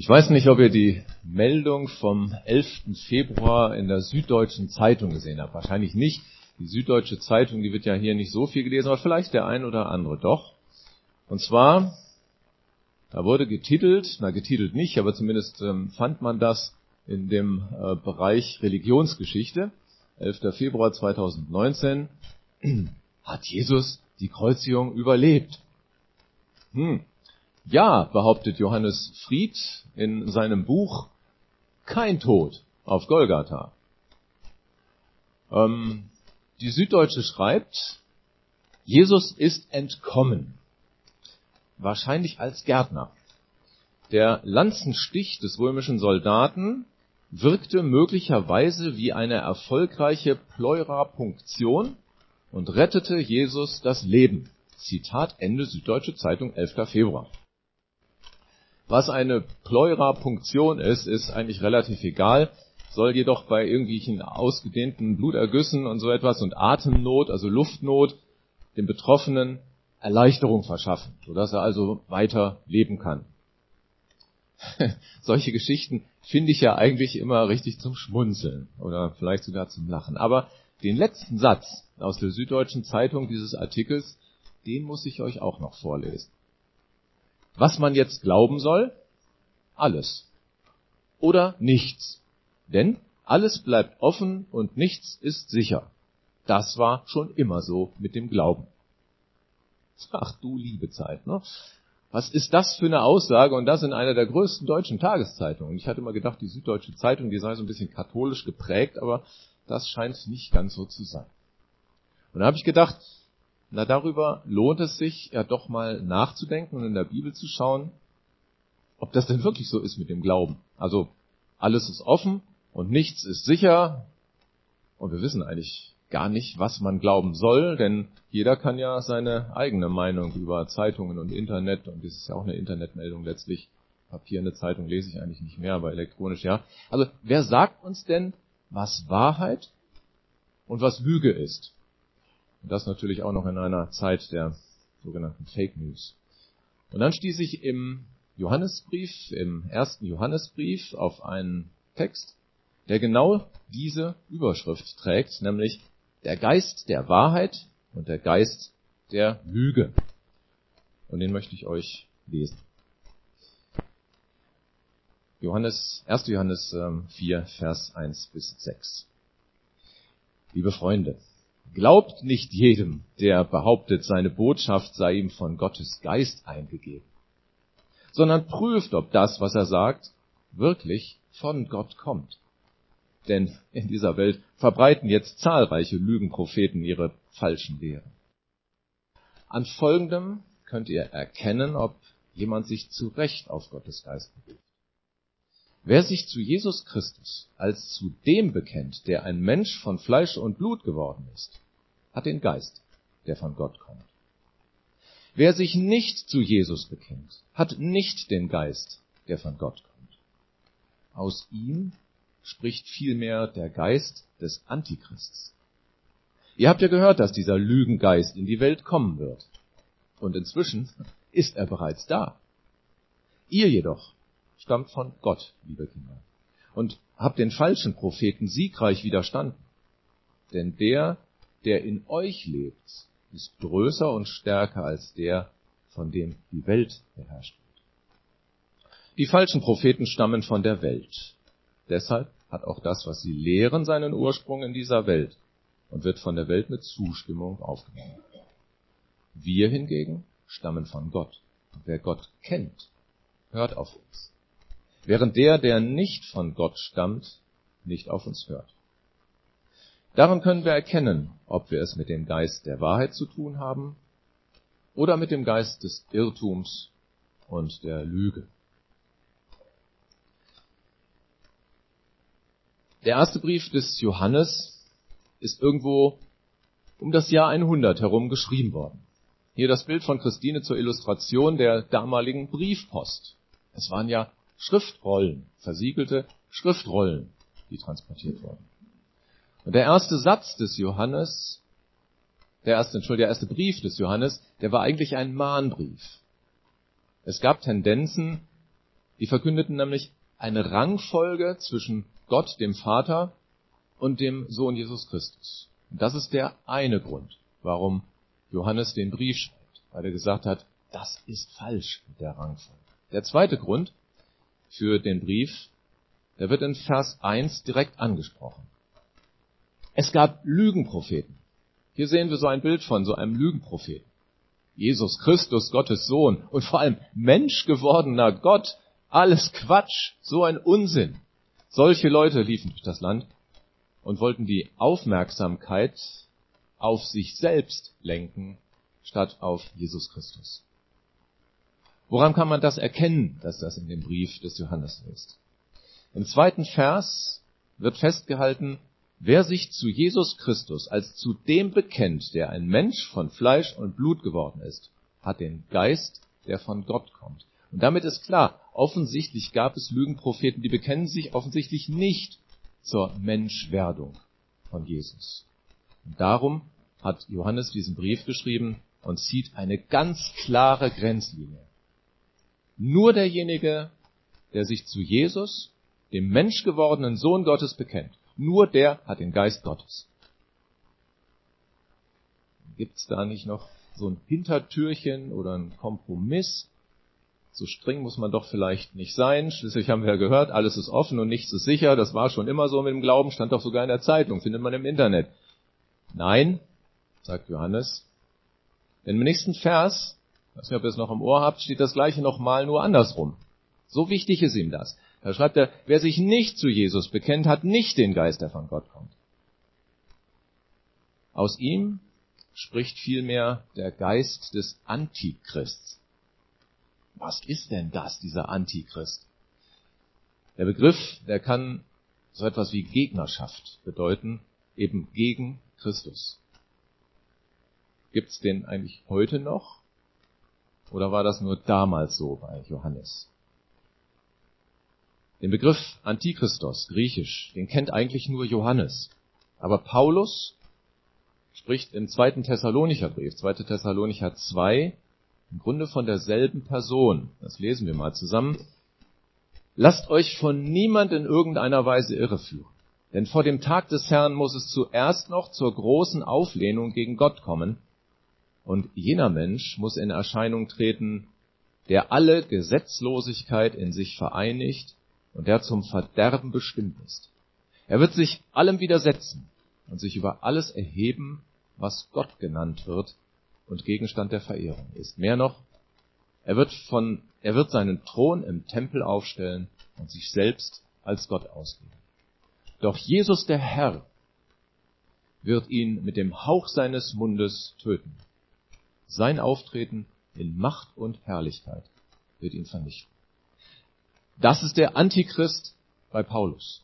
Ich weiß nicht, ob ihr die Meldung vom 11. Februar in der Süddeutschen Zeitung gesehen habt. Wahrscheinlich nicht. Die Süddeutsche Zeitung, die wird ja hier nicht so viel gelesen, aber vielleicht der ein oder andere doch. Und zwar, da wurde getitelt, na getitelt nicht, aber zumindest ähm, fand man das in dem äh, Bereich Religionsgeschichte. 11. Februar 2019 hat Jesus die Kreuzigung überlebt. Hm. Ja, behauptet Johannes Fried in seinem Buch Kein Tod auf Golgatha. Ähm, die Süddeutsche schreibt, Jesus ist entkommen. Wahrscheinlich als Gärtner. Der Lanzenstich des römischen Soldaten wirkte möglicherweise wie eine erfolgreiche Pleurapunktion und rettete Jesus das Leben. Zitat Ende Süddeutsche Zeitung 11. Februar. Was eine Pleurapunktion ist, ist eigentlich relativ egal, soll jedoch bei irgendwelchen ausgedehnten Blutergüssen und so etwas und Atemnot, also Luftnot, dem Betroffenen Erleichterung verschaffen, sodass er also weiter leben kann. Solche Geschichten finde ich ja eigentlich immer richtig zum Schmunzeln oder vielleicht sogar zum Lachen. Aber den letzten Satz aus der Süddeutschen Zeitung dieses Artikels, den muss ich euch auch noch vorlesen. Was man jetzt glauben soll? Alles. Oder nichts. Denn alles bleibt offen und nichts ist sicher. Das war schon immer so mit dem Glauben. Ach du liebe Zeit, ne? Was ist das für eine Aussage? Und das in einer der größten deutschen Tageszeitungen. Ich hatte immer gedacht, die Süddeutsche Zeitung, die sei so ein bisschen katholisch geprägt, aber das scheint nicht ganz so zu sein. Und da habe ich gedacht, na, darüber lohnt es sich ja doch mal nachzudenken und in der Bibel zu schauen, ob das denn wirklich so ist mit dem Glauben. Also, alles ist offen und nichts ist sicher. Und wir wissen eigentlich gar nicht, was man glauben soll, denn jeder kann ja seine eigene Meinung über Zeitungen und Internet, und das ist ja auch eine Internetmeldung letztlich, Papier in der Zeitung lese ich eigentlich nicht mehr, aber elektronisch ja. Also, wer sagt uns denn, was Wahrheit und was Lüge ist? Und das natürlich auch noch in einer Zeit der sogenannten Fake News. Und dann stieß ich im Johannesbrief, im ersten Johannesbrief auf einen Text, der genau diese Überschrift trägt, nämlich der Geist der Wahrheit und der Geist der Lüge. Und den möchte ich euch lesen. Johannes, 1. Johannes 4, ähm, Vers 1 bis 6. Liebe Freunde, Glaubt nicht jedem, der behauptet, seine Botschaft sei ihm von Gottes Geist eingegeben, sondern prüft, ob das, was er sagt, wirklich von Gott kommt. Denn in dieser Welt verbreiten jetzt zahlreiche Lügenpropheten ihre falschen Lehren. An folgendem könnt ihr erkennen, ob jemand sich zu Recht auf Gottes Geist beruft. Wer sich zu Jesus Christus als zu dem bekennt, der ein Mensch von Fleisch und Blut geworden ist, hat den Geist, der von Gott kommt. Wer sich nicht zu Jesus bekennt, hat nicht den Geist, der von Gott kommt. Aus ihm spricht vielmehr der Geist des Antichrists. Ihr habt ja gehört, dass dieser Lügengeist in die Welt kommen wird. Und inzwischen ist er bereits da. Ihr jedoch stammt von Gott, liebe Kinder, und habt den falschen Propheten siegreich widerstanden. Denn der, der in euch lebt, ist größer und stärker als der, von dem die Welt beherrscht wird. Die falschen Propheten stammen von der Welt. Deshalb hat auch das, was sie lehren, seinen Ursprung in dieser Welt und wird von der Welt mit Zustimmung aufgenommen. Wir hingegen stammen von Gott. Wer Gott kennt, hört auf uns während der, der nicht von Gott stammt, nicht auf uns hört. Daran können wir erkennen, ob wir es mit dem Geist der Wahrheit zu tun haben oder mit dem Geist des Irrtums und der Lüge. Der erste Brief des Johannes ist irgendwo um das Jahr 100 herum geschrieben worden. Hier das Bild von Christine zur Illustration der damaligen Briefpost. Es waren ja Schriftrollen, versiegelte Schriftrollen, die transportiert wurden. Und der erste Satz des Johannes, der erste, Entschuldigung, der erste Brief des Johannes, der war eigentlich ein Mahnbrief. Es gab Tendenzen Die verkündeten nämlich eine Rangfolge zwischen Gott, dem Vater, und dem Sohn Jesus Christus. Und das ist der eine Grund, warum Johannes den Brief schreibt, weil er gesagt hat, das ist falsch mit der Rangfolge. Der zweite Grund für den Brief, der wird in Vers 1 direkt angesprochen. Es gab Lügenpropheten. Hier sehen wir so ein Bild von so einem Lügenpropheten. Jesus Christus, Gottes Sohn und vor allem Mensch gewordener Gott, alles Quatsch, so ein Unsinn. Solche Leute liefen durch das Land und wollten die Aufmerksamkeit auf sich selbst lenken, statt auf Jesus Christus. Woran kann man das erkennen, dass das in dem Brief des Johannes ist? Im zweiten Vers wird festgehalten, wer sich zu Jesus Christus als zu dem bekennt, der ein Mensch von Fleisch und Blut geworden ist, hat den Geist, der von Gott kommt. Und damit ist klar, offensichtlich gab es Lügenpropheten, die bekennen sich offensichtlich nicht zur Menschwerdung von Jesus. Und darum hat Johannes diesen Brief geschrieben und zieht eine ganz klare Grenzlinie. Nur derjenige, der sich zu Jesus, dem menschgewordenen Sohn Gottes bekennt, nur der hat den Geist Gottes. Gibt es da nicht noch so ein Hintertürchen oder ein Kompromiss? So streng muss man doch vielleicht nicht sein. Schließlich haben wir ja gehört, alles ist offen und nichts ist sicher. Das war schon immer so mit dem Glauben, stand doch sogar in der Zeitung, findet man im Internet. Nein, sagt Johannes. Denn im nächsten Vers, weiß nicht, ob ihr es noch im Ohr habt, steht das gleiche nochmal nur andersrum. So wichtig ist ihm das. Da schreibt er, wer sich nicht zu Jesus bekennt, hat nicht den Geist, der von Gott kommt. Aus ihm spricht vielmehr der Geist des Antichrists. Was ist denn das, dieser Antichrist? Der Begriff, der kann so etwas wie Gegnerschaft bedeuten, eben gegen Christus. Gibt's den eigentlich heute noch? Oder war das nur damals so bei Johannes? Den Begriff Antichristos, griechisch, den kennt eigentlich nur Johannes. Aber Paulus spricht im zweiten Thessalonicher Brief, 2. Thessalonicher 2, im Grunde von derselben Person. Das lesen wir mal zusammen. Lasst euch von niemand in irgendeiner Weise irreführen. Denn vor dem Tag des Herrn muss es zuerst noch zur großen Auflehnung gegen Gott kommen. Und jener Mensch muss in Erscheinung treten, der alle Gesetzlosigkeit in sich vereinigt und der zum Verderben bestimmt ist. Er wird sich allem widersetzen und sich über alles erheben, was Gott genannt wird, und Gegenstand der Verehrung ist. Mehr noch, er wird von, er wird seinen Thron im Tempel aufstellen und sich selbst als Gott ausgeben. Doch Jesus der Herr wird ihn mit dem Hauch seines Mundes töten. Sein Auftreten in Macht und Herrlichkeit wird ihn vernichten. Das ist der Antichrist bei Paulus.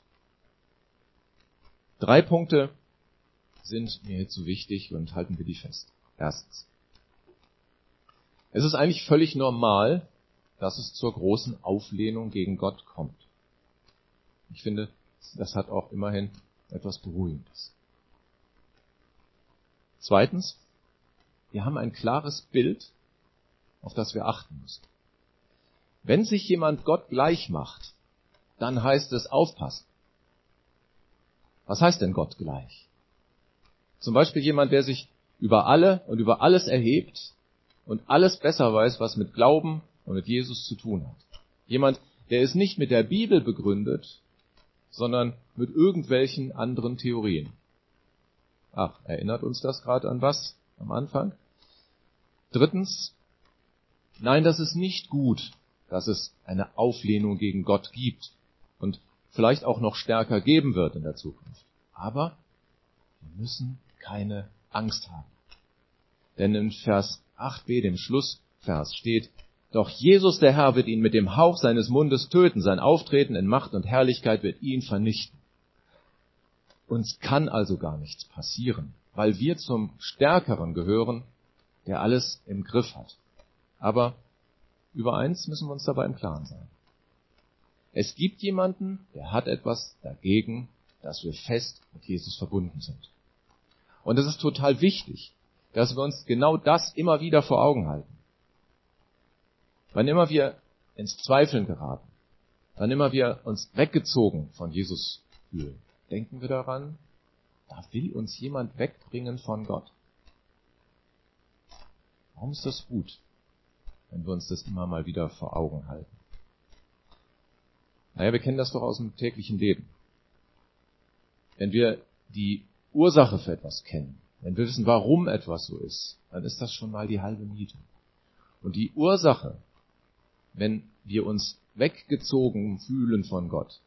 Drei Punkte sind mir hierzu wichtig und halten wir die fest. Erstens. Es ist eigentlich völlig normal, dass es zur großen Auflehnung gegen Gott kommt. Ich finde, das hat auch immerhin etwas Beruhigendes. Zweitens, wir haben ein klares Bild, auf das wir achten müssen. Wenn sich jemand Gott gleich macht, dann heißt es aufpassen. Was heißt denn Gott gleich? Zum Beispiel jemand, der sich über alle und über alles erhebt und alles besser weiß, was mit Glauben und mit Jesus zu tun hat. Jemand, der es nicht mit der Bibel begründet, sondern mit irgendwelchen anderen Theorien. Ach, erinnert uns das gerade an was am Anfang? Drittens, nein, das ist nicht gut, dass es eine Auflehnung gegen Gott gibt und vielleicht auch noch stärker geben wird in der Zukunft. Aber wir müssen keine Angst haben. Denn in Vers 8b, dem Schlussvers, steht, doch Jesus der Herr wird ihn mit dem Hauch seines Mundes töten, sein Auftreten in Macht und Herrlichkeit wird ihn vernichten. Uns kann also gar nichts passieren, weil wir zum Stärkeren gehören, der alles im Griff hat. Aber über eins müssen wir uns dabei im Klaren sein. Es gibt jemanden, der hat etwas dagegen, dass wir fest mit Jesus verbunden sind. Und es ist total wichtig, dass wir uns genau das immer wieder vor Augen halten. Wann immer wir ins Zweifeln geraten, wann immer wir uns weggezogen von Jesus fühlen, denken wir daran, da will uns jemand wegbringen von Gott. Warum ist das gut, wenn wir uns das immer mal wieder vor Augen halten? Naja, wir kennen das doch aus dem täglichen Leben. Wenn wir die Ursache für etwas kennen, wenn wir wissen, warum etwas so ist, dann ist das schon mal die halbe Miete. Und die Ursache, wenn wir uns weggezogen fühlen von Gott,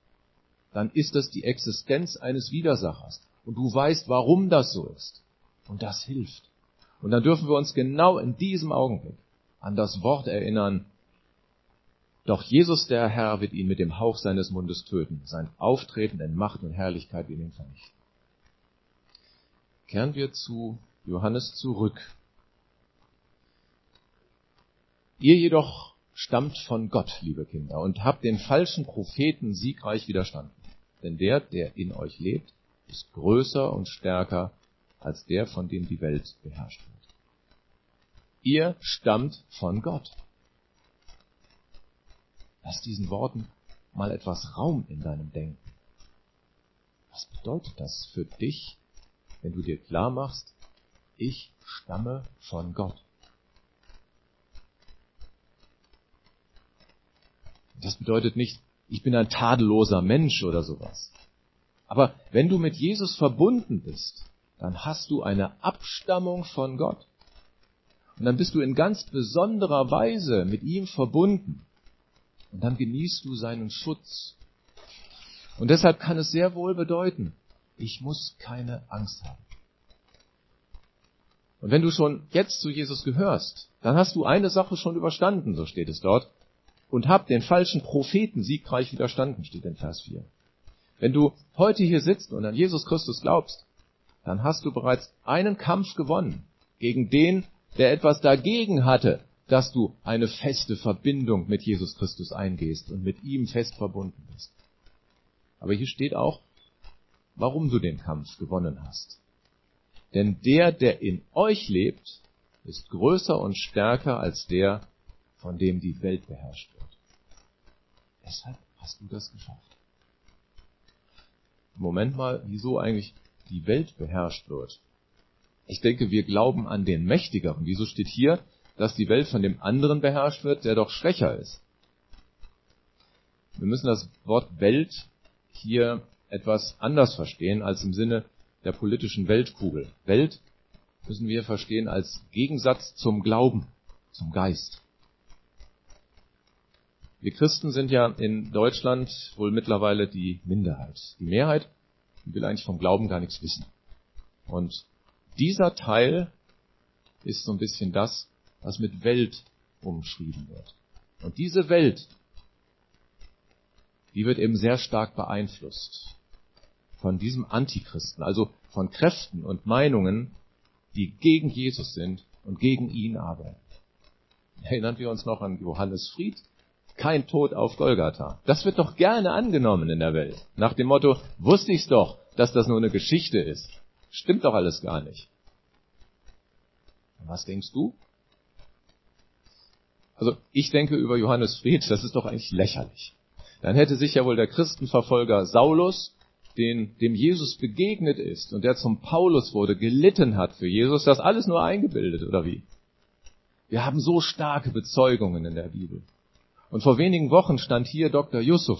dann ist das die Existenz eines Widersachers. Und du weißt, warum das so ist. Und das hilft. Und dann dürfen wir uns genau in diesem Augenblick an das Wort erinnern, doch Jesus der Herr wird ihn mit dem Hauch seines Mundes töten. Sein Auftreten in Macht und Herrlichkeit wird ihn vernichten. Kehren wir zu Johannes zurück. Ihr jedoch stammt von Gott, liebe Kinder, und habt den falschen Propheten siegreich widerstanden. Denn der, der in euch lebt, ist größer und stärker als der, von dem die Welt beherrscht wird. Ihr stammt von Gott. Lass diesen Worten mal etwas Raum in deinem Denken. Was bedeutet das für dich, wenn du dir klar machst, ich stamme von Gott? Das bedeutet nicht, ich bin ein tadelloser Mensch oder sowas. Aber wenn du mit Jesus verbunden bist, dann hast du eine Abstammung von Gott. Und dann bist du in ganz besonderer Weise mit ihm verbunden. Und dann genießt du seinen Schutz. Und deshalb kann es sehr wohl bedeuten, ich muss keine Angst haben. Und wenn du schon jetzt zu Jesus gehörst, dann hast du eine Sache schon überstanden, so steht es dort, und hab den falschen Propheten siegreich widerstanden, steht in Vers 4. Wenn du heute hier sitzt und an Jesus Christus glaubst, dann hast du bereits einen Kampf gewonnen gegen den, der etwas dagegen hatte, dass du eine feste Verbindung mit Jesus Christus eingehst und mit ihm fest verbunden bist. Aber hier steht auch, warum du den Kampf gewonnen hast. Denn der, der in euch lebt, ist größer und stärker als der, von dem die Welt beherrscht wird. Deshalb hast du das geschafft. Moment mal, wieso eigentlich die Welt beherrscht wird? Ich denke, wir glauben an den Mächtigeren. Wieso steht hier, dass die Welt von dem anderen beherrscht wird, der doch schwächer ist. Wir müssen das Wort Welt hier etwas anders verstehen als im Sinne der politischen Weltkugel. Welt müssen wir verstehen als Gegensatz zum Glauben, zum Geist. Wir Christen sind ja in Deutschland wohl mittlerweile die Minderheit. Die Mehrheit will eigentlich vom Glauben gar nichts wissen. Und dieser Teil ist so ein bisschen das, was mit Welt umschrieben wird. Und diese Welt, die wird eben sehr stark beeinflusst von diesem Antichristen, also von Kräften und Meinungen, die gegen Jesus sind und gegen ihn arbeiten. Erinnern wir uns noch an Johannes Fried? Kein Tod auf Golgatha. Das wird doch gerne angenommen in der Welt. Nach dem Motto, wusste ich's doch, dass das nur eine Geschichte ist. Stimmt doch alles gar nicht. Was denkst du? Also ich denke über Johannes Fried, das ist doch eigentlich lächerlich. Dann hätte sich ja wohl der Christenverfolger Saulus, den, dem Jesus begegnet ist und der zum Paulus wurde, gelitten hat für Jesus, das alles nur eingebildet, oder wie? Wir haben so starke Bezeugungen in der Bibel. Und vor wenigen Wochen stand hier Dr. Yusuf,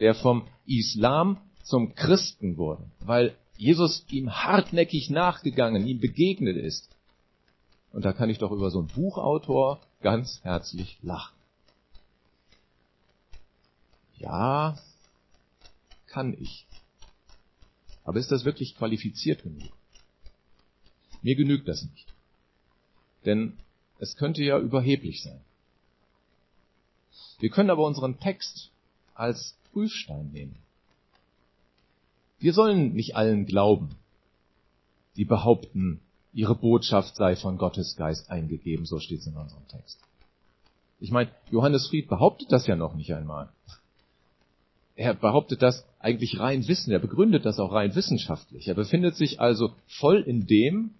der vom Islam zum Christen wurde, weil Jesus ihm hartnäckig nachgegangen, ihm begegnet ist. Und da kann ich doch über so einen Buchautor ganz herzlich lachen. Ja, kann ich. Aber ist das wirklich qualifiziert genug? Mir genügt das nicht. Denn es könnte ja überheblich sein. Wir können aber unseren Text als Prüfstein nehmen. Wir sollen nicht allen glauben, die behaupten, ihre Botschaft sei von Gottes Geist eingegeben, so steht es in unserem Text. Ich meine, Johannes Fried behauptet das ja noch nicht einmal. Er behauptet das eigentlich rein wissen, er begründet das auch rein wissenschaftlich. Er befindet sich also voll in dem,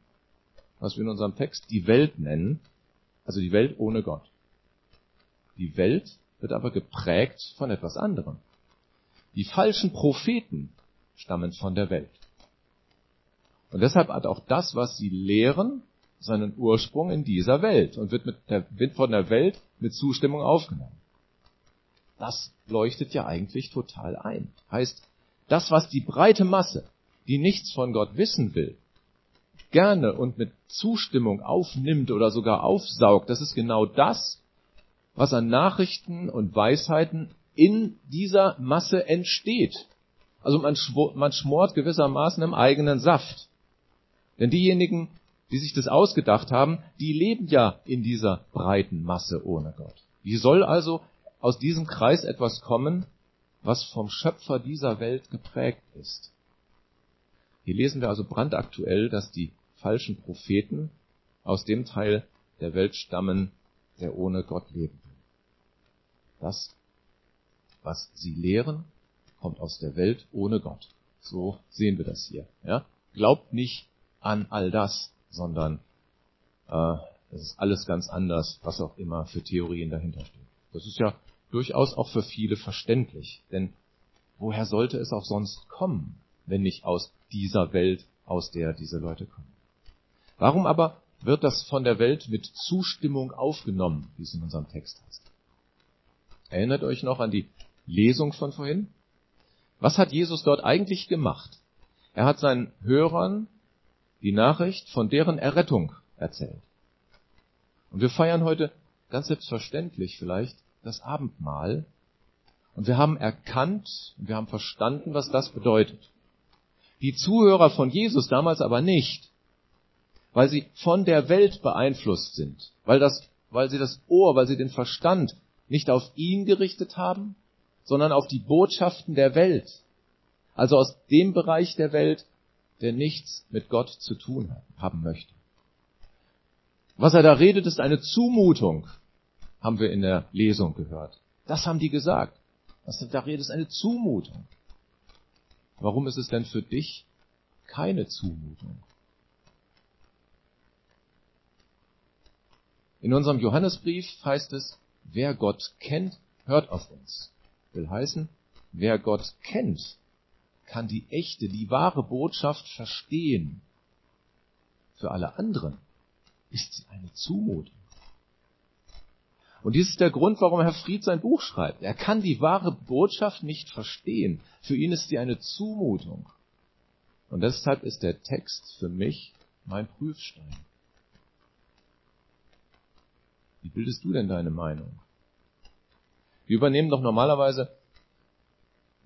was wir in unserem Text die Welt nennen, also die Welt ohne Gott. Die Welt wird aber geprägt von etwas anderem. Die falschen Propheten stammen von der Welt. Und deshalb hat auch das, was sie lehren, seinen Ursprung in dieser Welt und wird, mit der, wird von der Welt mit Zustimmung aufgenommen. Das leuchtet ja eigentlich total ein. Heißt, das, was die breite Masse, die nichts von Gott wissen will, gerne und mit Zustimmung aufnimmt oder sogar aufsaugt, das ist genau das, was an Nachrichten und Weisheiten in dieser Masse entsteht. Also man, man schmort gewissermaßen im eigenen Saft. Denn diejenigen, die sich das ausgedacht haben, die leben ja in dieser breiten Masse ohne Gott. Wie soll also aus diesem Kreis etwas kommen, was vom Schöpfer dieser Welt geprägt ist? Hier lesen wir also brandaktuell, dass die falschen Propheten aus dem Teil der Welt stammen, der ohne Gott will. Das, was sie lehren, kommt aus der Welt ohne Gott. So sehen wir das hier. Ja? Glaubt nicht an all das, sondern äh, es ist alles ganz anders, was auch immer für Theorien dahinter stehen. Das ist ja durchaus auch für viele verständlich, denn woher sollte es auch sonst kommen, wenn nicht aus dieser Welt, aus der diese Leute kommen? Warum aber wird das von der Welt mit Zustimmung aufgenommen, wie es in unserem Text heißt? Erinnert euch noch an die Lesung von vorhin? Was hat Jesus dort eigentlich gemacht? Er hat seinen Hörern die Nachricht von deren Errettung erzählt. Und wir feiern heute ganz selbstverständlich vielleicht das Abendmahl. Und wir haben erkannt, wir haben verstanden, was das bedeutet. Die Zuhörer von Jesus damals aber nicht, weil sie von der Welt beeinflusst sind, weil, das, weil sie das Ohr, weil sie den Verstand nicht auf ihn gerichtet haben, sondern auf die Botschaften der Welt. Also aus dem Bereich der Welt, der nichts mit Gott zu tun haben möchte. Was er da redet, ist eine Zumutung, haben wir in der Lesung gehört. Das haben die gesagt. Was er da redet, ist eine Zumutung. Warum ist es denn für dich keine Zumutung? In unserem Johannesbrief heißt es, wer Gott kennt, hört auf uns. Will heißen, wer Gott kennt, kann die echte, die wahre Botschaft verstehen. Für alle anderen ist sie eine Zumutung. Und dies ist der Grund, warum Herr Fried sein Buch schreibt. Er kann die wahre Botschaft nicht verstehen. Für ihn ist sie eine Zumutung. Und deshalb ist der Text für mich mein Prüfstein. Wie bildest du denn deine Meinung? Wir übernehmen doch normalerweise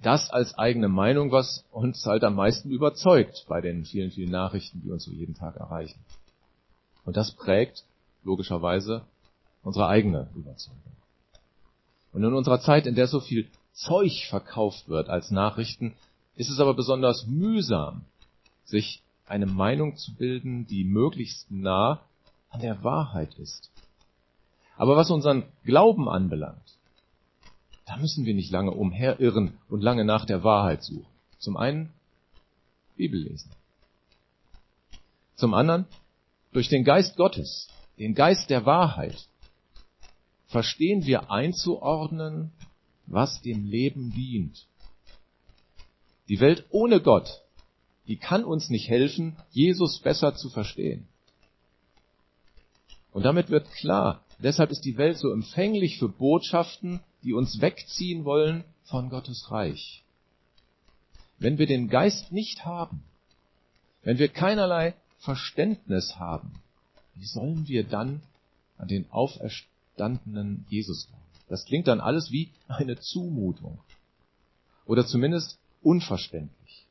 das als eigene Meinung, was uns halt am meisten überzeugt bei den vielen, vielen Nachrichten, die uns so jeden Tag erreichen. Und das prägt logischerweise unsere eigene Überzeugung. Und in unserer Zeit, in der so viel Zeug verkauft wird als Nachrichten, ist es aber besonders mühsam, sich eine Meinung zu bilden, die möglichst nah an der Wahrheit ist. Aber was unseren Glauben anbelangt, da müssen wir nicht lange umherirren und lange nach der Wahrheit suchen. Zum einen Bibel lesen. Zum anderen durch den Geist Gottes, den Geist der Wahrheit, verstehen wir einzuordnen, was dem Leben dient. Die Welt ohne Gott, die kann uns nicht helfen, Jesus besser zu verstehen. Und damit wird klar, deshalb ist die Welt so empfänglich für Botschaften, die uns wegziehen wollen von Gottes Reich. Wenn wir den Geist nicht haben, wenn wir keinerlei Verständnis haben, wie sollen wir dann an den auferstandenen Jesus glauben? Das klingt dann alles wie eine Zumutung oder zumindest unverständlich.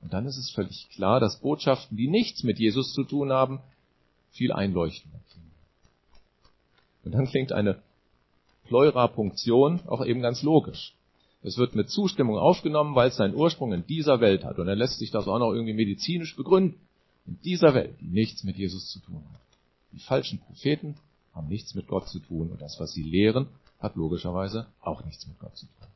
Und dann ist es völlig klar, dass Botschaften, die nichts mit Jesus zu tun haben, viel einleuchtender. Und dann klingt eine Pleurapunktion auch eben ganz logisch. Es wird mit Zustimmung aufgenommen, weil es seinen Ursprung in dieser Welt hat. Und er lässt sich das auch noch irgendwie medizinisch begründen. In dieser Welt, die nichts mit Jesus zu tun hat. Die falschen Propheten haben nichts mit Gott zu tun. Und das, was sie lehren, hat logischerweise auch nichts mit Gott zu tun.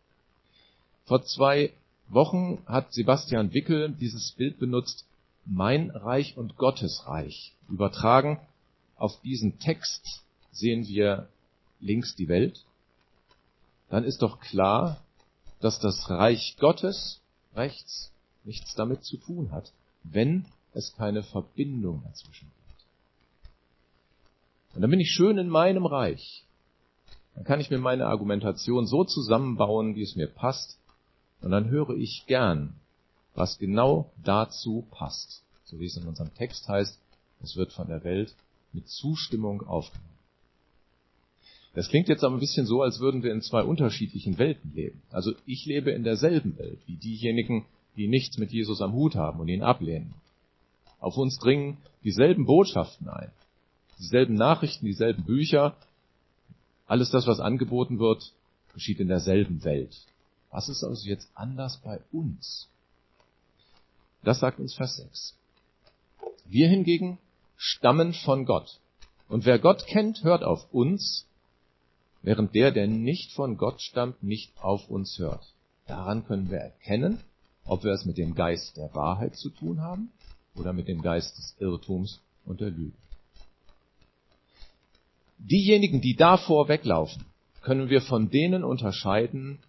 Vor zwei Wochen hat Sebastian Wickel dieses Bild benutzt, mein Reich und Gottes Reich. Übertragen auf diesen Text sehen wir links die Welt dann ist doch klar, dass das Reich Gottes rechts nichts damit zu tun hat, wenn es keine Verbindung dazwischen gibt. Und dann bin ich schön in meinem Reich. Dann kann ich mir meine Argumentation so zusammenbauen, wie es mir passt, und dann höre ich gern, was genau dazu passt. So wie es in unserem Text heißt, es wird von der Welt mit Zustimmung aufgenommen. Das klingt jetzt aber ein bisschen so, als würden wir in zwei unterschiedlichen Welten leben. Also ich lebe in derselben Welt wie diejenigen, die nichts mit Jesus am Hut haben und ihn ablehnen. Auf uns dringen dieselben Botschaften ein, dieselben Nachrichten, dieselben Bücher. Alles das, was angeboten wird, geschieht in derselben Welt. Was ist also jetzt anders bei uns? Das sagt uns Vers 6. Wir hingegen stammen von Gott. Und wer Gott kennt, hört auf uns, während der, der nicht von Gott stammt, nicht auf uns hört. Daran können wir erkennen, ob wir es mit dem Geist der Wahrheit zu tun haben oder mit dem Geist des Irrtums und der Lüge. Diejenigen, die davor weglaufen, können wir von denen unterscheiden,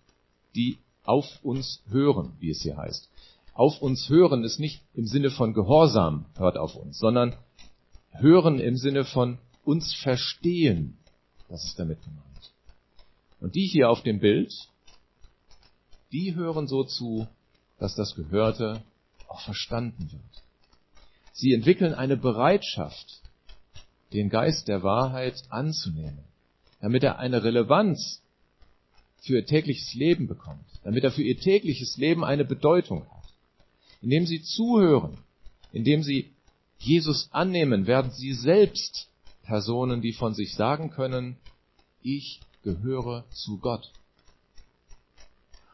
die auf uns hören, wie es hier heißt. Auf uns hören ist nicht im Sinne von Gehorsam hört auf uns, sondern hören im Sinne von uns verstehen. Das ist damit gemeint. Und die hier auf dem Bild, die hören so zu, dass das Gehörte auch verstanden wird. Sie entwickeln eine Bereitschaft, den Geist der Wahrheit anzunehmen, damit er eine Relevanz für ihr tägliches Leben bekommt, damit er für ihr tägliches Leben eine Bedeutung hat. Indem sie zuhören, indem sie Jesus annehmen, werden sie selbst Personen, die von sich sagen können, ich gehöre zu Gott.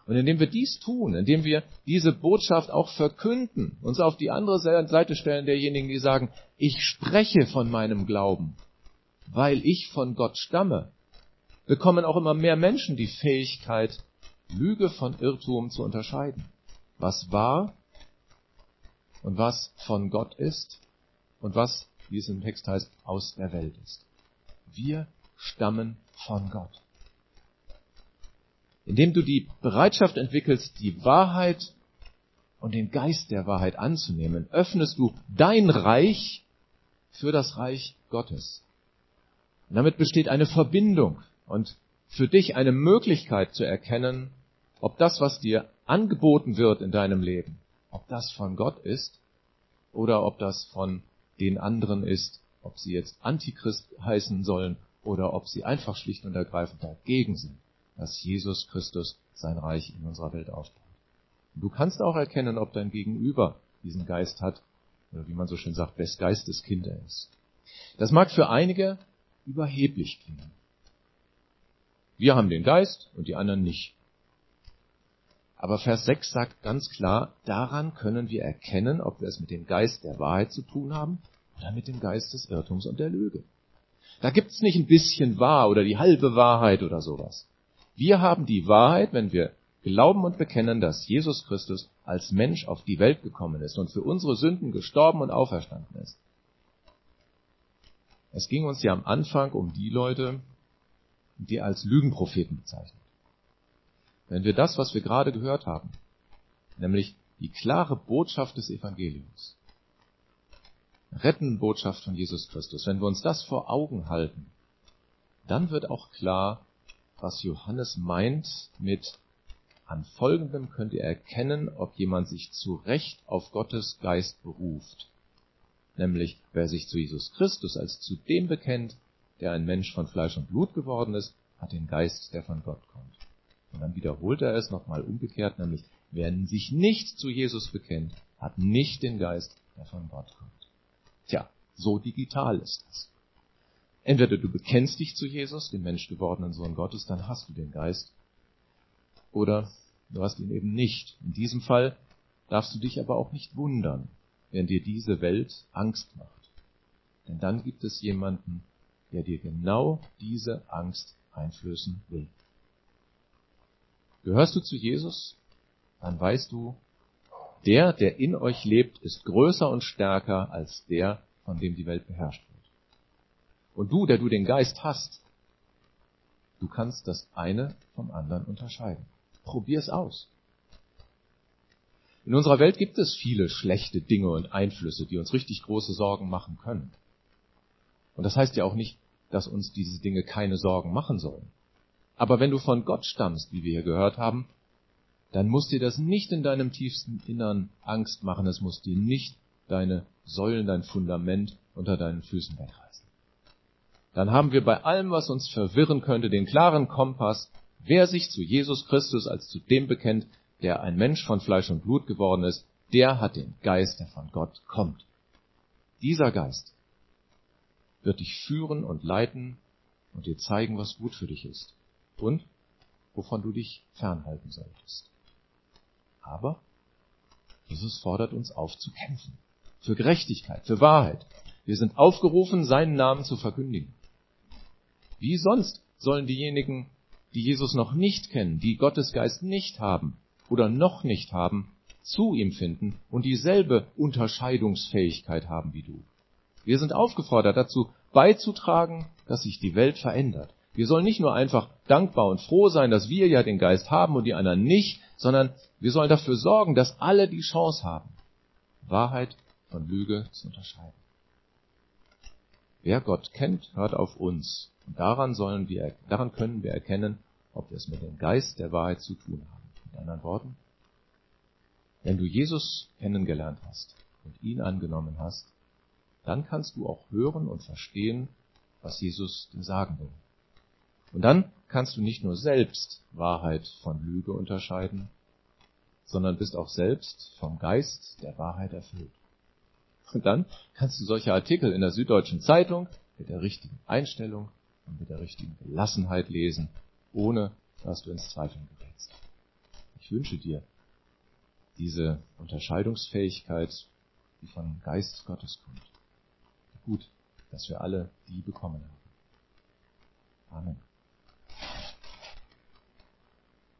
Und indem wir dies tun, indem wir diese Botschaft auch verkünden, uns auf die andere Seite stellen derjenigen, die sagen, ich spreche von meinem Glauben, weil ich von Gott stamme, bekommen auch immer mehr Menschen die Fähigkeit, Lüge von Irrtum zu unterscheiden. Was wahr und was von Gott ist und was, wie es im Text heißt, aus der Welt ist. Wir stammen von Gott. Indem du die Bereitschaft entwickelst, die Wahrheit und den Geist der Wahrheit anzunehmen, öffnest du dein Reich für das Reich Gottes. Und damit besteht eine Verbindung und für dich eine Möglichkeit zu erkennen, ob das, was dir angeboten wird in deinem Leben, ob das von Gott ist oder ob das von den anderen ist, ob sie jetzt Antichrist heißen sollen oder ob sie einfach schlicht und ergreifend dagegen sind, dass Jesus Christus sein Reich in unserer Welt aufbaut. Und du kannst auch erkennen, ob dein Gegenüber diesen Geist hat, oder wie man so schön sagt, des Geistes Kind er ist. Das mag für einige überheblich klingen. Wir haben den Geist und die anderen nicht. Aber Vers 6 sagt ganz klar, daran können wir erkennen, ob wir es mit dem Geist der Wahrheit zu tun haben oder mit dem Geist des Irrtums und der Lüge. Da gibt's nicht ein bisschen wahr oder die halbe Wahrheit oder sowas. Wir haben die Wahrheit, wenn wir glauben und bekennen, dass Jesus Christus als Mensch auf die Welt gekommen ist und für unsere Sünden gestorben und auferstanden ist. Es ging uns ja am Anfang um die Leute, die als Lügenpropheten bezeichnet. Wenn wir das, was wir gerade gehört haben, nämlich die klare Botschaft des Evangeliums, Rettenbotschaft von Jesus Christus, wenn wir uns das vor Augen halten, dann wird auch klar, was Johannes meint mit an folgendem könnt ihr erkennen, ob jemand sich zu Recht auf Gottes Geist beruft. Nämlich, wer sich zu Jesus Christus als zu dem bekennt, der ein Mensch von Fleisch und Blut geworden ist, hat den Geist, der von Gott kommt. Und dann wiederholt er es nochmal umgekehrt, nämlich, wer sich nicht zu Jesus bekennt, hat nicht den Geist, der von Gott kommt. Tja, so digital ist das. Entweder du bekennst dich zu Jesus, dem menschgewordenen Sohn Gottes, dann hast du den Geist, oder du hast ihn eben nicht. In diesem Fall darfst du dich aber auch nicht wundern, wenn dir diese Welt Angst macht. Denn dann gibt es jemanden, der dir genau diese Angst einflößen will. Gehörst du zu Jesus, dann weißt du, der, der in euch lebt, ist größer und stärker als der, von dem die Welt beherrscht wird. Und du, der du den Geist hast, Du kannst das eine vom anderen unterscheiden. Probier's aus. In unserer Welt gibt es viele schlechte Dinge und Einflüsse, die uns richtig große Sorgen machen können. Und das heißt ja auch nicht, dass uns diese Dinge keine Sorgen machen sollen. Aber wenn du von Gott stammst, wie wir hier gehört haben, dann muss dir das nicht in deinem tiefsten Innern Angst machen, es muss dir nicht deine Säulen, dein Fundament unter deinen Füßen wegreißen. Dann haben wir bei allem, was uns verwirren könnte, den klaren Kompass, wer sich zu Jesus Christus als zu dem bekennt, der ein Mensch von Fleisch und Blut geworden ist, der hat den Geist, der von Gott kommt. Dieser Geist wird dich führen und leiten und dir zeigen, was gut für dich ist und wovon du dich fernhalten solltest. Aber Jesus fordert uns auf zu kämpfen. Für Gerechtigkeit, für Wahrheit. Wir sind aufgerufen, seinen Namen zu verkündigen. Wie sonst sollen diejenigen, die Jesus noch nicht kennen, die Gottes Geist nicht haben oder noch nicht haben, zu ihm finden und dieselbe Unterscheidungsfähigkeit haben wie du? Wir sind aufgefordert dazu beizutragen, dass sich die Welt verändert. Wir sollen nicht nur einfach dankbar und froh sein, dass wir ja den Geist haben und die anderen nicht, sondern wir sollen dafür sorgen, dass alle die Chance haben, Wahrheit von Lüge zu unterscheiden. Wer Gott kennt, hört auf uns. Und daran sollen wir, daran können wir erkennen, ob wir es mit dem Geist der Wahrheit zu tun haben. Mit anderen Worten, wenn du Jesus kennengelernt hast und ihn angenommen hast, dann kannst du auch hören und verstehen, was Jesus dir sagen will. Und dann kannst du nicht nur selbst Wahrheit von Lüge unterscheiden, sondern bist auch selbst vom Geist der Wahrheit erfüllt. Und dann kannst du solche Artikel in der Süddeutschen Zeitung mit der richtigen Einstellung und mit der richtigen Gelassenheit lesen, ohne dass du ins Zweifeln gerätst. Ich wünsche dir diese Unterscheidungsfähigkeit, die von Geist Gottes kommt. Gut, dass wir alle die bekommen haben.